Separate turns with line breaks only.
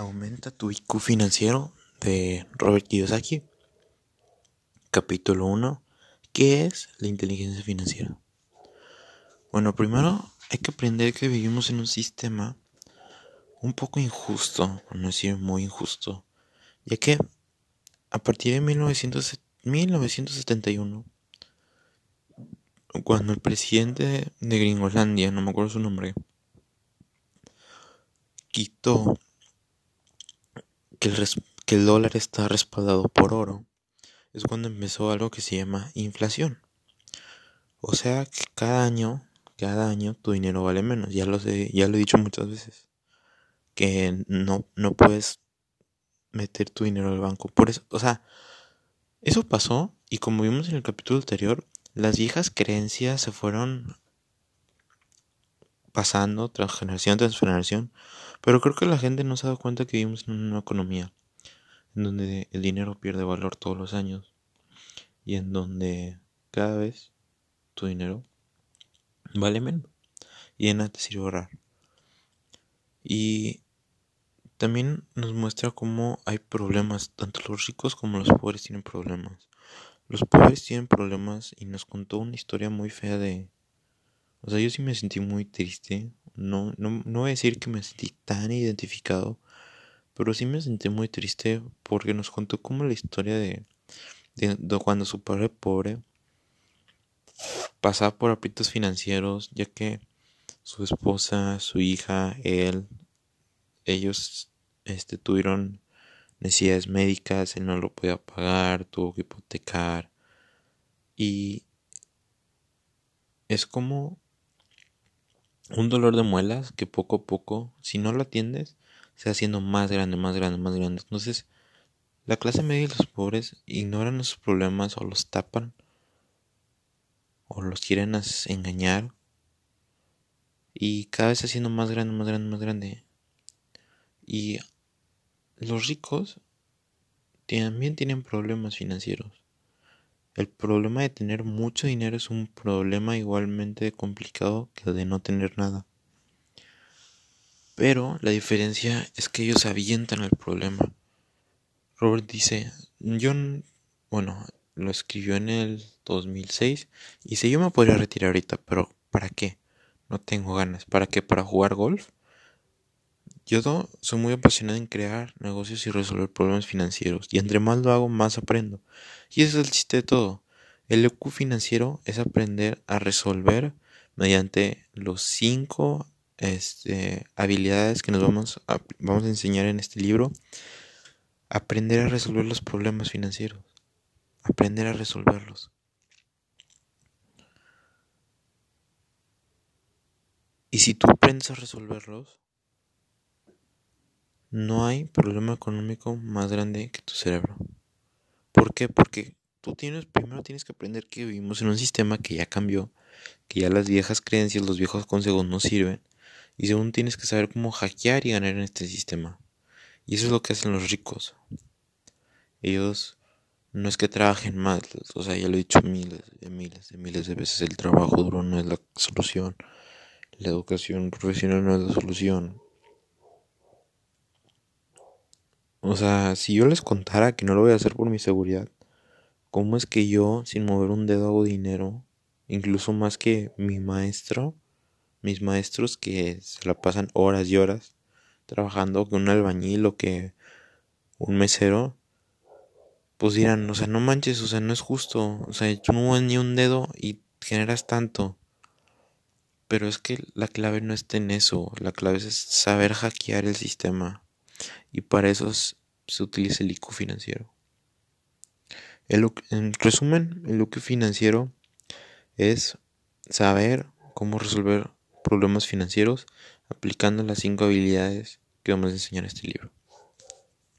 Aumenta tu IQ financiero de Robert Kiyosaki. Capítulo 1. ¿Qué es la inteligencia financiera? Bueno, primero hay que aprender que vivimos en un sistema un poco injusto, por no decir muy injusto, ya que a partir de 1971, cuando el presidente de Gringolandia, no me acuerdo su nombre, quitó que el, dólar está respaldado por oro, es cuando empezó algo que se llama inflación. O sea que cada año, cada año tu dinero vale menos. Ya lo sé, ya lo he dicho muchas veces. Que no, no puedes meter tu dinero al banco. Por eso, o sea, eso pasó y como vimos en el capítulo anterior, las viejas creencias se fueron pasando tras generación tras generación pero creo que la gente no se ha dado cuenta que vivimos en una economía en donde el dinero pierde valor todos los años y en donde cada vez tu dinero vale menos y en nada te sirve ahorrar. Y también nos muestra cómo hay problemas, tanto los ricos como los pobres tienen problemas. Los pobres tienen problemas y nos contó una historia muy fea de... O sea, yo sí me sentí muy triste no, no, no voy a decir que me sentí tan identificado, pero sí me sentí muy triste porque nos contó como la historia de, de, cuando su padre pobre pasaba por aprietos financieros, ya que su esposa, su hija, él, ellos este, tuvieron necesidades médicas, él no lo podía pagar, tuvo que hipotecar. Y es como un dolor de muelas que poco a poco, si no lo atiendes, se va haciendo más grande, más grande, más grande. Entonces, la clase media y los pobres ignoran esos problemas o los tapan o los quieren engañar y cada vez haciendo más grande, más grande, más grande. Y los ricos también tienen problemas financieros. El problema de tener mucho dinero es un problema igualmente complicado que el de no tener nada. Pero la diferencia es que ellos avientan el problema. Robert dice, yo, bueno, lo escribió en el 2006 y dice, yo me podría retirar ahorita, pero ¿para qué? No tengo ganas. ¿Para qué? ¿Para jugar golf? Yo soy muy apasionado en crear negocios y resolver problemas financieros. Y entre más lo hago, más aprendo. Y ese es el chiste de todo. El EQ financiero es aprender a resolver mediante los cinco este, habilidades que nos vamos a, vamos a enseñar en este libro. Aprender a resolver los problemas financieros. Aprender a resolverlos. Y si tú aprendes a resolverlos, no hay problema económico más grande que tu cerebro. ¿Por qué? Porque tú tienes, primero tienes que aprender que vivimos en un sistema que ya cambió, que ya las viejas creencias, los viejos consejos no sirven. Y segundo tienes que saber cómo hackear y ganar en este sistema. Y eso es lo que hacen los ricos. Ellos no es que trabajen más, o sea, ya lo he dicho miles, de miles, de miles de veces, el trabajo duro no es la solución. La educación profesional no es la solución. O sea, si yo les contara que no lo voy a hacer por mi seguridad, ¿cómo es que yo, sin mover un dedo, hago dinero? Incluso más que mi maestro, mis maestros que se la pasan horas y horas trabajando con un albañil o que un mesero, pues dirán, o sea, no manches, o sea, no es justo, o sea, tú no mueves ni un dedo y generas tanto. Pero es que la clave no está en eso, la clave es saber hackear el sistema. Y para eso se utiliza el IQ financiero. en resumen, el IQ financiero es saber cómo resolver problemas financieros aplicando las cinco habilidades que vamos a enseñar en este libro.